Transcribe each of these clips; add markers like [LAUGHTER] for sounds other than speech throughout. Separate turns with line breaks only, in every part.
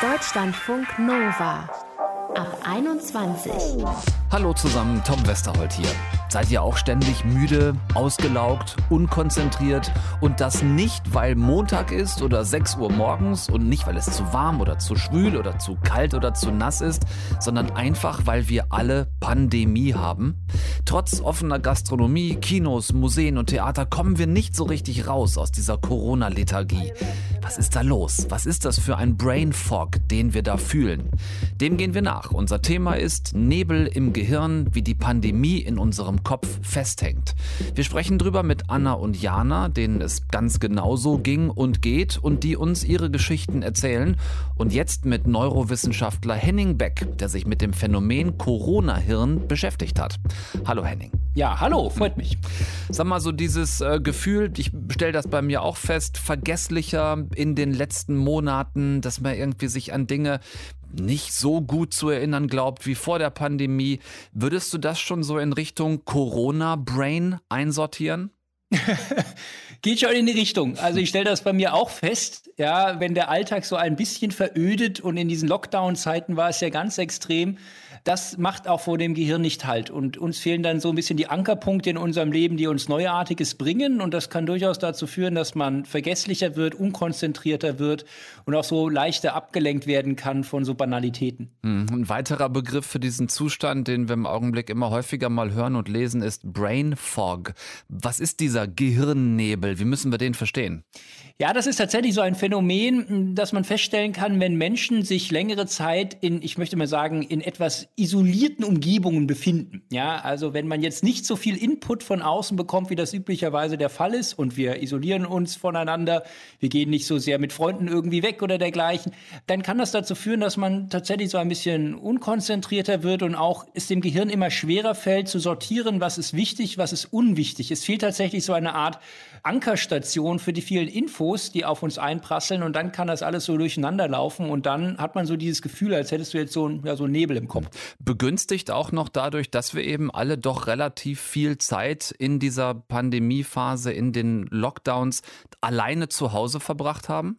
Deutschlandfunk Nova ab 21.
Hallo zusammen, Tom Westerholt hier. Seid ihr auch ständig müde, ausgelaugt, unkonzentriert und das nicht, weil Montag ist oder 6 Uhr morgens und nicht, weil es zu warm oder zu schwül oder zu kalt oder zu nass ist, sondern einfach, weil wir alle Pandemie haben? Trotz offener Gastronomie, Kinos, Museen und Theater kommen wir nicht so richtig raus aus dieser Corona-Lethargie. Was ist da los? Was ist das für ein Brain Fog, den wir da fühlen? Dem gehen wir nach. Unser Thema ist Nebel im Gehirn, wie die Pandemie in unserem Kopf festhängt. Wir sprechen drüber mit Anna und Jana, denen es ganz genauso ging und geht und die uns ihre Geschichten erzählen. Und jetzt mit Neurowissenschaftler Henning Beck, der sich mit dem Phänomen Corona-Hirn beschäftigt hat. Hallo Henning.
Ja, hallo, freut mich.
Sag mal so dieses äh, Gefühl, ich stelle das bei mir auch fest, vergesslicher in den letzten Monaten, dass man irgendwie sich an Dinge nicht so gut zu erinnern glaubt wie vor der Pandemie. Würdest du das schon so in Richtung Corona-Brain einsortieren? [LAUGHS]
Geht schon in die Richtung. Also ich stelle das bei mir auch fest, ja, wenn der Alltag so ein bisschen verödet und in diesen Lockdown-Zeiten war es ja ganz extrem, das macht auch vor dem Gehirn nicht halt. Und uns fehlen dann so ein bisschen die Ankerpunkte in unserem Leben, die uns Neuartiges bringen. Und das kann durchaus dazu führen, dass man vergesslicher wird, unkonzentrierter wird und auch so leichter abgelenkt werden kann von so Banalitäten.
Hm, ein weiterer Begriff für diesen Zustand, den wir im Augenblick immer häufiger mal hören und lesen, ist Brain Fog. Was ist dieser Gehirnnebel? Wie müssen wir den verstehen?
Ja, das ist tatsächlich so ein Phänomen, das man feststellen kann, wenn Menschen sich längere Zeit in, ich möchte mal sagen, in etwas isolierten Umgebungen befinden. Ja, also wenn man jetzt nicht so viel Input von außen bekommt, wie das üblicherweise der Fall ist, und wir isolieren uns voneinander, wir gehen nicht so sehr mit Freunden irgendwie weg oder dergleichen, dann kann das dazu führen, dass man tatsächlich so ein bisschen unkonzentrierter wird und auch es dem Gehirn immer schwerer fällt zu sortieren, was ist wichtig, was ist unwichtig. Es fehlt tatsächlich so eine Art Ankerstation für die vielen Infos, die auf uns einprasseln und dann kann das alles so durcheinander laufen und dann hat man so dieses Gefühl, als hättest du jetzt so, ja, so einen Nebel im Kopf.
Begünstigt auch noch dadurch, dass wir eben alle doch relativ viel Zeit in dieser Pandemiephase, in den Lockdowns alleine zu Hause verbracht haben?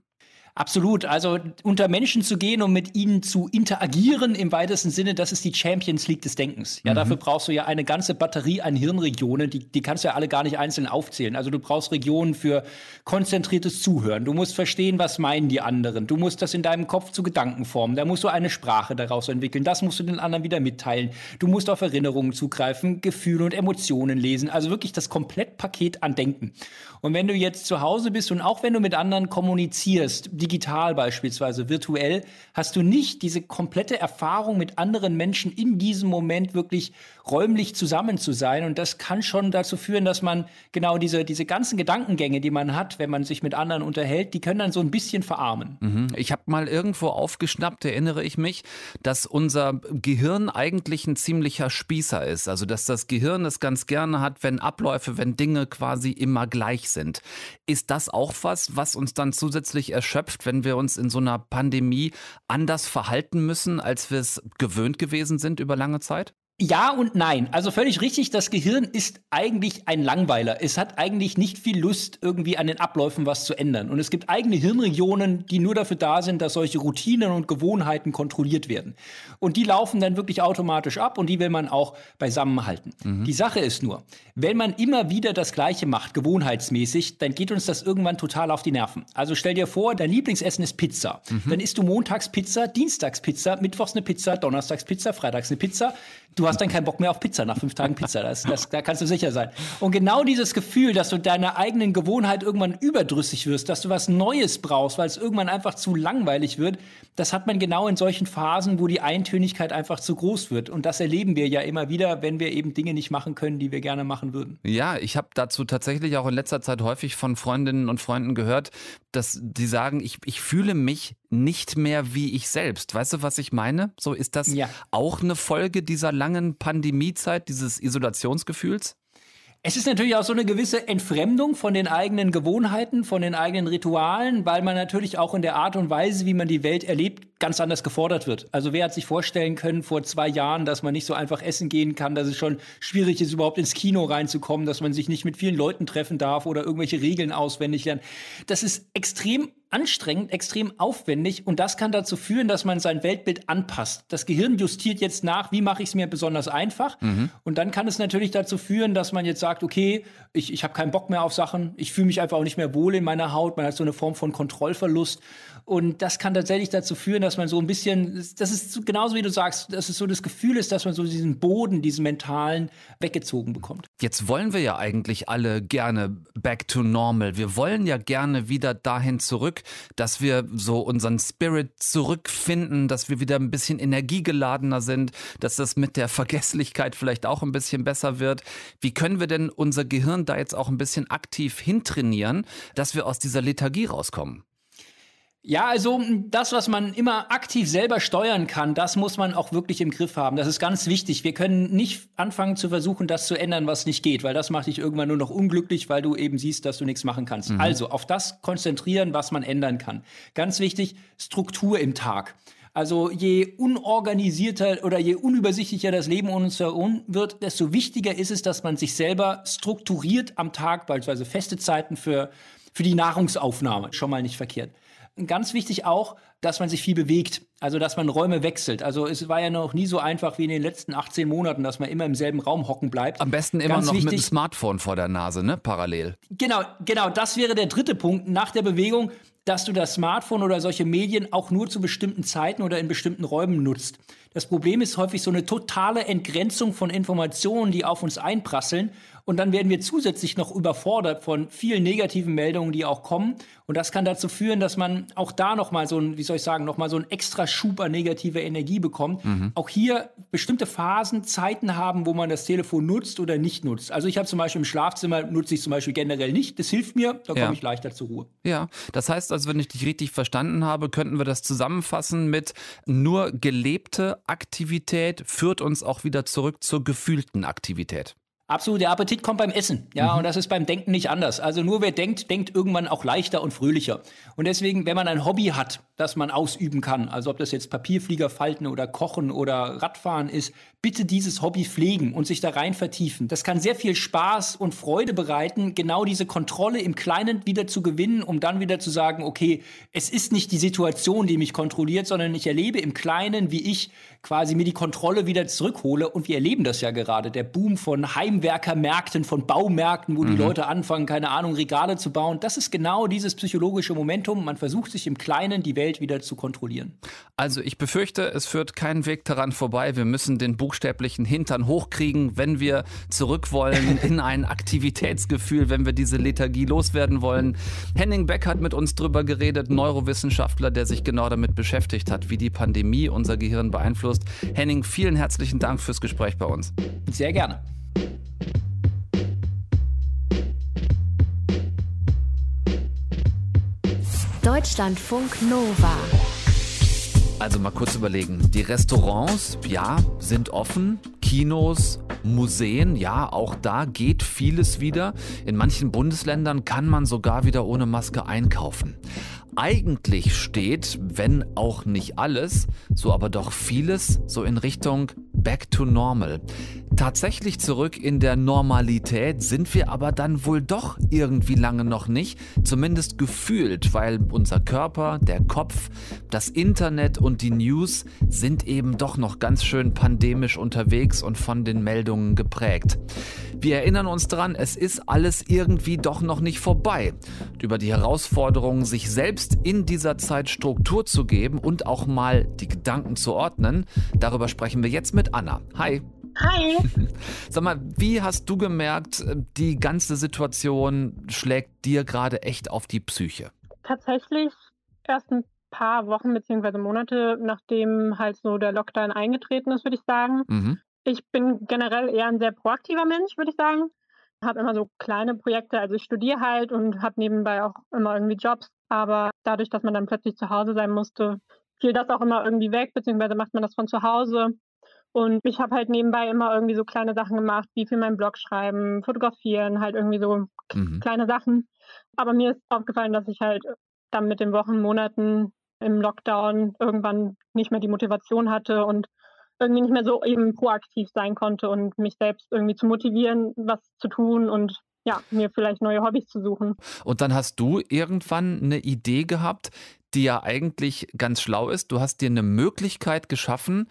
Absolut. Also unter Menschen zu gehen und mit ihnen zu interagieren im weitesten Sinne, das ist die Champions League des Denkens. Ja, mhm. dafür brauchst du ja eine ganze Batterie an Hirnregionen, die, die kannst du ja alle gar nicht einzeln aufzählen. Also du brauchst Regionen für konzentriertes Zuhören. Du musst verstehen, was meinen die anderen. Du musst das in deinem Kopf zu Gedanken formen. Da musst du eine Sprache daraus entwickeln. Das musst du den anderen wieder mitteilen. Du musst auf Erinnerungen zugreifen, Gefühle und Emotionen lesen. Also wirklich das Komplettpaket an Denken. Und wenn du jetzt zu Hause bist und auch wenn du mit anderen kommunizierst, die digital beispielsweise, virtuell, hast du nicht diese komplette Erfahrung mit anderen Menschen in diesem Moment wirklich räumlich zusammen zu sein. Und das kann schon dazu führen, dass man genau diese, diese ganzen Gedankengänge, die man hat, wenn man sich mit anderen unterhält, die können dann so ein bisschen verarmen.
Mhm. Ich habe mal irgendwo aufgeschnappt, erinnere ich mich, dass unser Gehirn eigentlich ein ziemlicher Spießer ist. Also dass das Gehirn es ganz gerne hat, wenn Abläufe, wenn Dinge quasi immer gleich sind. Ist das auch was, was uns dann zusätzlich erschöpft? wenn wir uns in so einer Pandemie anders verhalten müssen, als wir es gewöhnt gewesen sind über lange Zeit?
Ja und nein. Also völlig richtig, das Gehirn ist eigentlich ein Langweiler. Es hat eigentlich nicht viel Lust, irgendwie an den Abläufen was zu ändern. Und es gibt eigene Hirnregionen, die nur dafür da sind, dass solche Routinen und Gewohnheiten kontrolliert werden. Und die laufen dann wirklich automatisch ab und die will man auch beisammen halten. Mhm. Die Sache ist nur, wenn man immer wieder das Gleiche macht, gewohnheitsmäßig, dann geht uns das irgendwann total auf die Nerven. Also stell dir vor, dein Lieblingsessen ist Pizza. Mhm. Dann isst du montags Pizza, dienstags Pizza, mittwochs eine Pizza, donnerstags Pizza, freitags eine Pizza. Du hast dann keinen Bock mehr auf Pizza nach fünf Tagen Pizza. Das, das, da kannst du sicher sein. Und genau dieses Gefühl, dass du deiner eigenen Gewohnheit irgendwann überdrüssig wirst, dass du was Neues brauchst, weil es irgendwann einfach zu langweilig wird, das hat man genau in solchen Phasen, wo die Eintönigkeit einfach zu groß wird. Und das erleben wir ja immer wieder, wenn wir eben Dinge nicht machen können, die wir gerne machen würden.
Ja, ich habe dazu tatsächlich auch in letzter Zeit häufig von Freundinnen und Freunden gehört, dass die sagen, ich, ich fühle mich nicht mehr wie ich selbst. Weißt du, was ich meine? So ist das ja. auch eine Folge dieser langen Pandemiezeit, dieses Isolationsgefühls?
Es ist natürlich auch so eine gewisse Entfremdung von den eigenen Gewohnheiten, von den eigenen Ritualen, weil man natürlich auch in der Art und Weise, wie man die Welt erlebt, ganz anders gefordert wird. Also wer hat sich vorstellen können vor zwei Jahren, dass man nicht so einfach essen gehen kann, dass es schon schwierig ist, überhaupt ins Kino reinzukommen, dass man sich nicht mit vielen Leuten treffen darf oder irgendwelche Regeln auswendig lernen. Das ist extrem anstrengend, extrem aufwendig und das kann dazu führen, dass man sein Weltbild anpasst. Das Gehirn justiert jetzt nach, wie mache ich es mir besonders einfach mhm. und dann kann es natürlich dazu führen, dass man jetzt sagt, okay, ich, ich habe keinen Bock mehr auf Sachen, ich fühle mich einfach auch nicht mehr wohl in meiner Haut, man hat so eine Form von Kontrollverlust und das kann tatsächlich dazu führen, dass man so ein bisschen, das ist genauso wie du sagst, dass es so das Gefühl ist, dass man so diesen Boden, diesen mentalen weggezogen bekommt.
Jetzt wollen wir ja eigentlich alle gerne back to normal. Wir wollen ja gerne wieder dahin zurück, dass wir so unseren Spirit zurückfinden, dass wir wieder ein bisschen energiegeladener sind, dass das mit der Vergesslichkeit vielleicht auch ein bisschen besser wird. Wie können wir denn unser Gehirn da jetzt auch ein bisschen aktiv hintrainieren, dass wir aus dieser Lethargie rauskommen?
Ja, also das, was man immer aktiv selber steuern kann, das muss man auch wirklich im Griff haben. Das ist ganz wichtig. Wir können nicht anfangen zu versuchen, das zu ändern, was nicht geht, weil das macht dich irgendwann nur noch unglücklich, weil du eben siehst, dass du nichts machen kannst. Mhm. Also auf das konzentrieren, was man ändern kann. Ganz wichtig, Struktur im Tag. Also je unorganisierter oder je unübersichtlicher das Leben um uns herum wird, desto wichtiger ist es, dass man sich selber strukturiert am Tag, beispielsweise feste Zeiten für, für die Nahrungsaufnahme. Schon mal nicht verkehrt. Ganz wichtig auch, dass man sich viel bewegt, also dass man Räume wechselt. Also es war ja noch nie so einfach wie in den letzten 18 Monaten, dass man immer im selben Raum hocken bleibt.
Am besten immer Ganz noch wichtig, mit dem Smartphone vor der Nase, ne? Parallel.
Genau, genau. Das wäre der dritte Punkt nach der Bewegung, dass du das Smartphone oder solche Medien auch nur zu bestimmten Zeiten oder in bestimmten Räumen nutzt. Das Problem ist häufig so eine totale Entgrenzung von Informationen, die auf uns einprasseln. Und dann werden wir zusätzlich noch überfordert von vielen negativen Meldungen, die auch kommen. Und das kann dazu führen, dass man auch da noch mal so ein, wie soll ich sagen, noch mal so ein extra Schub an negativer Energie bekommt. Mhm. Auch hier bestimmte Phasen, Zeiten haben, wo man das Telefon nutzt oder nicht nutzt. Also ich habe zum Beispiel im Schlafzimmer nutze ich zum Beispiel generell nicht. Das hilft mir, da komme ja. ich leichter zur Ruhe.
Ja, das heißt also, wenn ich dich richtig verstanden habe, könnten wir das zusammenfassen mit nur gelebte Aktivität führt uns auch wieder zurück zur gefühlten Aktivität.
Absolut, der Appetit kommt beim Essen. Ja, mhm. und das ist beim Denken nicht anders. Also nur wer denkt, denkt irgendwann auch leichter und fröhlicher. Und deswegen, wenn man ein Hobby hat, das man ausüben kann, also ob das jetzt Papierflieger falten oder Kochen oder Radfahren ist, bitte dieses Hobby pflegen und sich da rein vertiefen. Das kann sehr viel Spaß und Freude bereiten, genau diese Kontrolle im Kleinen wieder zu gewinnen, um dann wieder zu sagen, okay, es ist nicht die Situation, die mich kontrolliert, sondern ich erlebe im Kleinen, wie ich quasi mir die Kontrolle wieder zurückhole. Und wir erleben das ja gerade. Der Boom von Heimwerkermärkten, von Baumärkten, wo mhm. die Leute anfangen, keine Ahnung, Regale zu bauen. Das ist genau dieses psychologische Momentum. Man versucht sich im Kleinen die Welt wieder zu kontrollieren.
Also ich befürchte, es führt keinen Weg daran vorbei. Wir müssen den buchstäblichen Hintern hochkriegen, wenn wir zurück wollen [LAUGHS] in ein Aktivitätsgefühl, wenn wir diese Lethargie loswerden wollen. Henning Beck hat mit uns drüber geredet, Neurowissenschaftler, der sich genau damit beschäftigt hat, wie die Pandemie unser Gehirn beeinflusst beeinflusst. Henning, vielen herzlichen Dank fürs Gespräch bei uns.
Sehr gerne.
Deutschlandfunk Nova.
Also mal kurz überlegen. Die Restaurants, ja, sind offen. Kinos, Museen, ja, auch da geht vieles wieder. In manchen Bundesländern kann man sogar wieder ohne Maske einkaufen. Eigentlich steht, wenn auch nicht alles, so aber doch vieles so in Richtung Back to Normal. Tatsächlich zurück in der Normalität sind wir aber dann wohl doch irgendwie lange noch nicht, zumindest gefühlt, weil unser Körper, der Kopf, das Internet und die News sind eben doch noch ganz schön pandemisch unterwegs und von den Meldungen geprägt. Wir erinnern uns dran, es ist alles irgendwie doch noch nicht vorbei. Über die Herausforderung, sich selbst in dieser Zeit Struktur zu geben und auch mal die Gedanken zu ordnen, darüber sprechen wir jetzt mit Anna. Hi.
Hi. [LAUGHS]
Sag mal, wie hast du gemerkt, die ganze Situation schlägt dir gerade echt auf die Psyche?
Tatsächlich erst ein paar Wochen bzw. Monate, nachdem halt so der Lockdown eingetreten ist, würde ich sagen. Mhm. Ich bin generell eher ein sehr proaktiver Mensch, würde ich sagen. Habe immer so kleine Projekte, also ich studiere halt und habe nebenbei auch immer irgendwie Jobs. Aber dadurch, dass man dann plötzlich zu Hause sein musste, fiel das auch immer irgendwie weg, beziehungsweise macht man das von zu Hause. Und ich habe halt nebenbei immer irgendwie so kleine Sachen gemacht, wie für meinen Blog schreiben, fotografieren, halt irgendwie so mhm. kleine Sachen. Aber mir ist aufgefallen, dass ich halt dann mit den Wochen, Monaten im Lockdown irgendwann nicht mehr die Motivation hatte und irgendwie nicht mehr so eben proaktiv sein konnte und mich selbst irgendwie zu motivieren, was zu tun und ja, mir vielleicht neue Hobbys zu suchen.
Und dann hast du irgendwann eine Idee gehabt, die ja eigentlich ganz schlau ist. Du hast dir eine Möglichkeit geschaffen,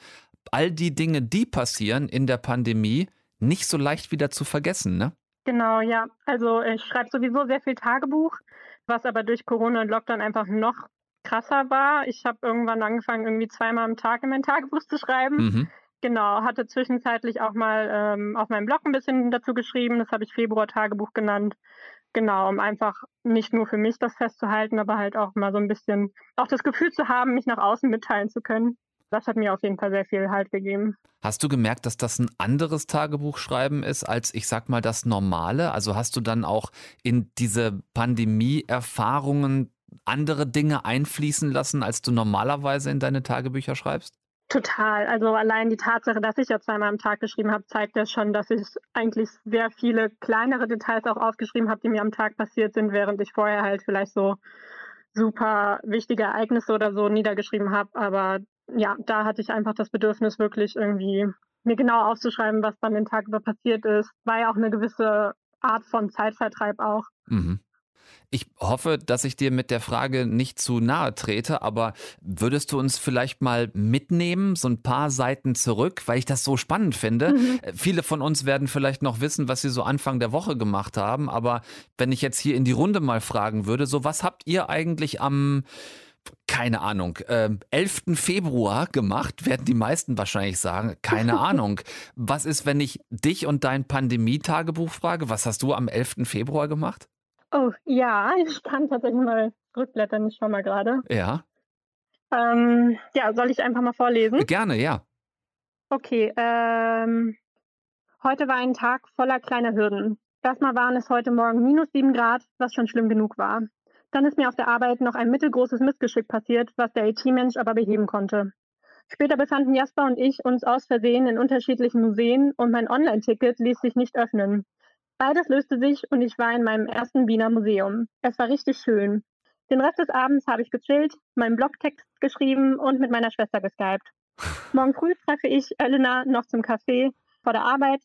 all die Dinge, die passieren in der Pandemie, nicht so leicht wieder zu vergessen, ne?
Genau, ja. Also ich schreibe sowieso sehr viel Tagebuch, was aber durch Corona und Lockdown einfach noch krasser war. Ich habe irgendwann angefangen, irgendwie zweimal am Tag in mein Tagebuch zu schreiben. Mhm. Genau, hatte zwischenzeitlich auch mal ähm, auf meinem Blog ein bisschen dazu geschrieben. Das habe ich Februar-Tagebuch genannt. Genau, um einfach nicht nur für mich das festzuhalten, aber halt auch mal so ein bisschen auch das Gefühl zu haben, mich nach außen mitteilen zu können. Das hat mir auf jeden Fall sehr viel Halt gegeben.
Hast du gemerkt, dass das ein anderes Tagebuchschreiben ist als, ich sag mal, das normale? Also hast du dann auch in diese Pandemie-Erfahrungen andere Dinge einfließen lassen, als du normalerweise in deine Tagebücher schreibst?
Total. Also allein die Tatsache, dass ich ja zweimal am Tag geschrieben habe, zeigt ja schon, dass ich eigentlich sehr viele kleinere Details auch aufgeschrieben habe, die mir am Tag passiert sind, während ich vorher halt vielleicht so super wichtige Ereignisse oder so niedergeschrieben habe. Aber ja, da hatte ich einfach das Bedürfnis, wirklich irgendwie mir genau aufzuschreiben, was dann den Tag über passiert ist. War ja auch eine gewisse Art von Zeitvertreib auch. Mhm.
Ich hoffe, dass ich dir mit der Frage nicht zu nahe trete, aber würdest du uns vielleicht mal mitnehmen, so ein paar Seiten zurück, weil ich das so spannend finde? Mhm. Äh, viele von uns werden vielleicht noch wissen, was sie so Anfang der Woche gemacht haben, aber wenn ich jetzt hier in die Runde mal fragen würde, so was habt ihr eigentlich am keine Ahnung, äh, 11. Februar gemacht, werden die meisten wahrscheinlich sagen, keine [LAUGHS] Ahnung. Was ist, wenn ich dich und dein Pandemie-Tagebuch frage? Was hast du am 11. Februar gemacht?
Oh, ja, ich kann tatsächlich mal rückblättern, ich schau mal gerade.
Ja.
Ähm, ja, soll ich einfach mal vorlesen?
Gerne, ja.
Okay, ähm, heute war ein Tag voller kleiner Hürden. Erstmal waren es heute Morgen minus sieben Grad, was schon schlimm genug war. Dann ist mir auf der Arbeit noch ein mittelgroßes Missgeschick passiert, was der IT-Mensch aber beheben konnte. Später befanden Jasper und ich uns aus Versehen in unterschiedlichen Museen und mein Online-Ticket ließ sich nicht öffnen. Beides löste sich und ich war in meinem ersten Wiener Museum. Es war richtig schön. Den Rest des Abends habe ich gechillt, meinen Blogtext geschrieben und mit meiner Schwester geskypt. Morgen früh treffe ich Elena noch zum Café vor der Arbeit,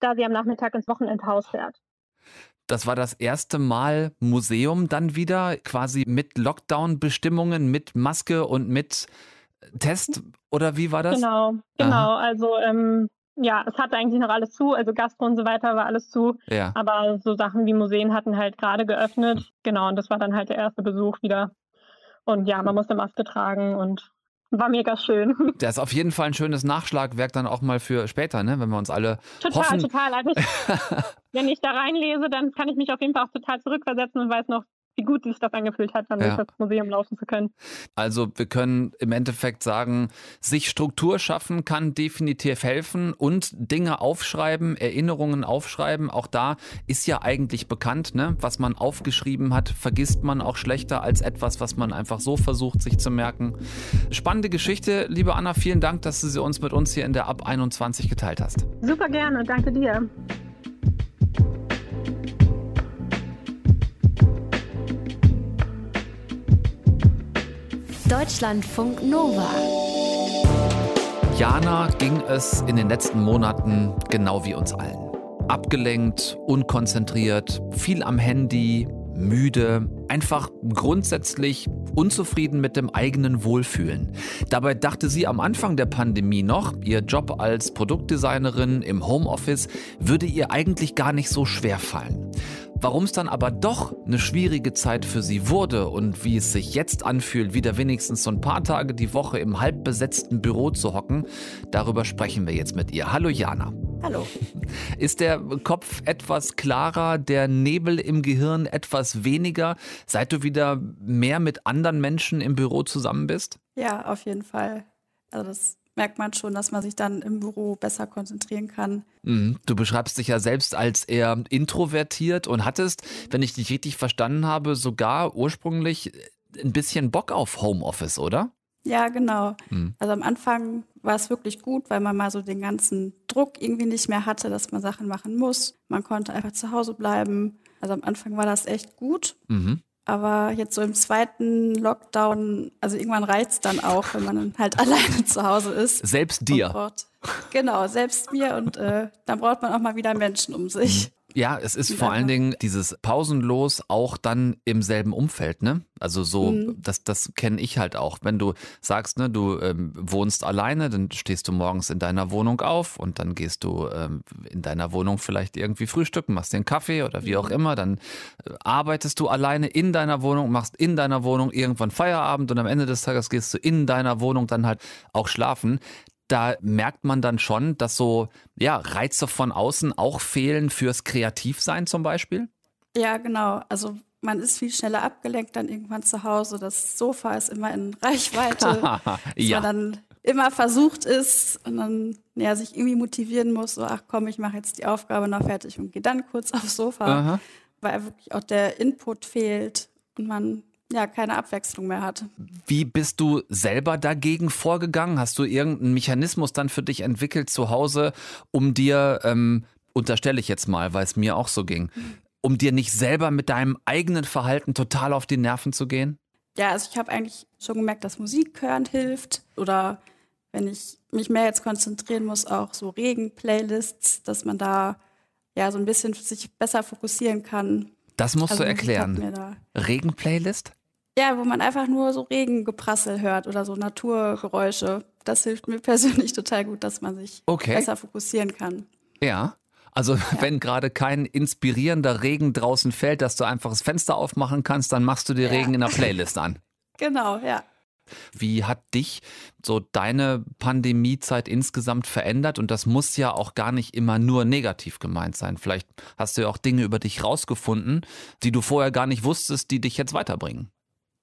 da sie am Nachmittag ins Wochenendhaus fährt.
Das war das erste Mal Museum dann wieder, quasi mit Lockdown-Bestimmungen, mit Maske und mit Test oder wie war das?
Genau, genau. Aha. Also ähm, ja, es hatte eigentlich noch alles zu, also Gastro und so weiter war alles zu. Ja. Aber so Sachen wie Museen hatten halt gerade geöffnet. Hm. Genau, und das war dann halt der erste Besuch wieder. Und ja, man musste Maske tragen und war mega schön. [LAUGHS]
Der ist auf jeden Fall ein schönes Nachschlagwerk dann auch mal für später, ne? wenn wir uns alle
Total,
hoffen.
total. Also ich, [LAUGHS] wenn ich da reinlese, dann kann ich mich auf jeden Fall auch total zurückversetzen und weiß noch, wie gut sich das angefühlt hat, dann ja. durch das Museum laufen zu können.
Also wir können im Endeffekt sagen, sich Struktur schaffen kann definitiv helfen und Dinge aufschreiben, Erinnerungen aufschreiben. Auch da ist ja eigentlich bekannt, ne? was man aufgeschrieben hat, vergisst man auch schlechter als etwas, was man einfach so versucht, sich zu merken. Spannende Geschichte, liebe Anna, vielen Dank, dass du sie uns mit uns hier in der Ab 21 geteilt hast.
Super gerne, danke dir.
Deutschlandfunk Nova.
Jana ging es in den letzten Monaten genau wie uns allen. Abgelenkt, unkonzentriert, viel am Handy, müde, einfach grundsätzlich unzufrieden mit dem eigenen Wohlfühlen. Dabei dachte sie am Anfang der Pandemie noch, ihr Job als Produktdesignerin im Homeoffice würde ihr eigentlich gar nicht so schwer fallen. Warum es dann aber doch eine schwierige Zeit für sie wurde und wie es sich jetzt anfühlt, wieder wenigstens so ein paar Tage die Woche im halbbesetzten Büro zu hocken, darüber sprechen wir jetzt mit ihr. Hallo Jana.
Hallo.
Ist der Kopf etwas klarer, der Nebel im Gehirn etwas weniger, seit du wieder mehr mit anderen Menschen im Büro zusammen bist?
Ja, auf jeden Fall. Also das merkt man schon, dass man sich dann im Büro besser konzentrieren kann.
Mhm. Du beschreibst dich ja selbst als eher introvertiert und hattest, wenn ich dich richtig verstanden habe, sogar ursprünglich ein bisschen Bock auf Homeoffice, oder?
Ja, genau. Mhm. Also am Anfang war es wirklich gut, weil man mal so den ganzen Druck irgendwie nicht mehr hatte, dass man Sachen machen muss. Man konnte einfach zu Hause bleiben. Also am Anfang war das echt gut. Mhm. Aber jetzt so im zweiten Lockdown, also irgendwann reizt es dann auch, wenn man dann halt [LAUGHS] alleine zu Hause ist.
Selbst dir.
Genau, selbst mir. Und äh, dann braucht man auch mal wieder Menschen um sich.
Ja, es ist vor allen Dingen dieses pausenlos auch dann im selben Umfeld, ne? Also so, mhm. das, das kenne ich halt auch. Wenn du sagst, ne, du ähm, wohnst alleine, dann stehst du morgens in deiner Wohnung auf und dann gehst du ähm, in deiner Wohnung vielleicht irgendwie frühstücken, machst einen Kaffee oder wie auch mhm. immer, dann äh, arbeitest du alleine in deiner Wohnung, machst in deiner Wohnung irgendwann Feierabend und am Ende des Tages gehst du in deiner Wohnung dann halt auch schlafen da merkt man dann schon, dass so ja, Reize von außen auch fehlen fürs Kreativsein zum Beispiel?
Ja, genau. Also man ist viel schneller abgelenkt dann irgendwann zu Hause. Das Sofa ist immer in [LAUGHS] Reichweite. [LAUGHS] ja. man dann immer versucht ist und dann ja, sich irgendwie motivieren muss, so, ach komm, ich mache jetzt die Aufgabe noch fertig und gehe dann kurz [LAUGHS] aufs Sofa, Aha. weil wirklich auch der Input fehlt und man ja, keine Abwechslung mehr hat.
Wie bist du selber dagegen vorgegangen? Hast du irgendeinen Mechanismus dann für dich entwickelt zu Hause, um dir, ähm, unterstelle ich jetzt mal, weil es mir auch so ging, um dir nicht selber mit deinem eigenen Verhalten total auf die Nerven zu gehen?
Ja, also ich habe eigentlich schon gemerkt, dass Musik hören hilft oder wenn ich mich mehr jetzt konzentrieren muss, auch so Regen-Playlists, dass man da ja so ein bisschen sich besser fokussieren kann.
Das musst also du erklären. Regen-Playlist?
Ja, wo man einfach nur so Regengeprassel hört oder so Naturgeräusche. Das hilft mir [LAUGHS] persönlich total gut, dass man sich okay. besser fokussieren kann.
Ja. Also ja. [LAUGHS] wenn gerade kein inspirierender Regen draußen fällt, dass du einfach das Fenster aufmachen kannst, dann machst du dir ja. Regen in der [LAUGHS] Playlist an.
Genau, ja.
Wie hat dich so deine Pandemiezeit insgesamt verändert? Und das muss ja auch gar nicht immer nur negativ gemeint sein. Vielleicht hast du ja auch Dinge über dich rausgefunden, die du vorher gar nicht wusstest, die dich jetzt weiterbringen.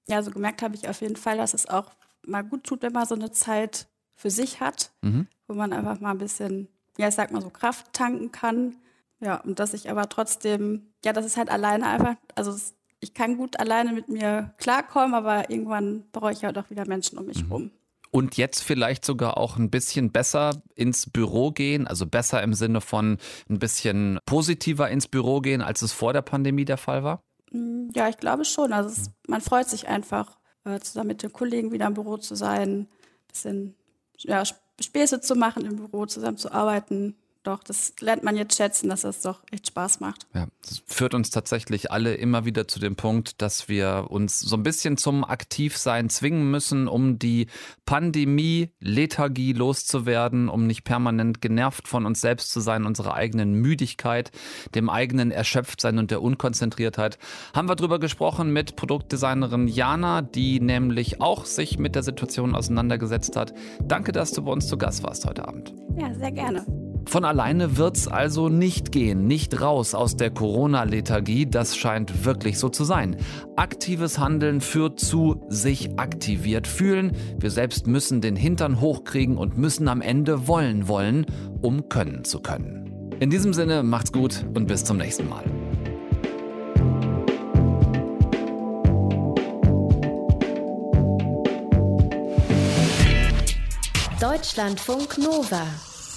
Ja, so also gemerkt habe ich auf jeden Fall, dass es auch mal gut tut, wenn man so eine Zeit für sich hat, mhm. wo man einfach mal ein bisschen, ja, ich sag mal so Kraft tanken kann. Ja, und dass ich aber trotzdem, ja, das ist halt alleine einfach, also ich kann gut alleine mit mir klarkommen, aber irgendwann brauche ich halt auch wieder Menschen um mich mhm. rum.
Und jetzt vielleicht sogar auch ein bisschen besser ins Büro gehen, also besser im Sinne von ein bisschen positiver ins Büro gehen, als es vor der Pandemie der Fall war?
Mm, ja, ich glaube schon. Also es, man freut sich einfach, äh, zusammen mit den Kollegen wieder im Büro zu sein, ein bisschen ja, Späße zu machen im Büro, zusammen zu arbeiten doch, das lernt man jetzt schätzen, dass das doch echt Spaß macht.
Ja, das führt uns tatsächlich alle immer wieder zu dem Punkt, dass wir uns so ein bisschen zum Aktivsein zwingen müssen, um die Pandemie-Lethargie loszuwerden, um nicht permanent genervt von uns selbst zu sein, unserer eigenen Müdigkeit, dem eigenen Erschöpftsein und der Unkonzentriertheit. Haben wir drüber gesprochen mit Produktdesignerin Jana, die nämlich auch sich mit der Situation auseinandergesetzt hat. Danke, dass du bei uns zu Gast warst heute Abend.
Ja, sehr gerne.
Von alleine wird's also nicht gehen, nicht raus aus der Corona-Lethargie, das scheint wirklich so zu sein. Aktives Handeln führt zu sich aktiviert fühlen. Wir selbst müssen den Hintern hochkriegen und müssen am Ende wollen wollen, um können zu können. In diesem Sinne macht's gut und bis zum nächsten Mal.
Deutschlandfunk Nova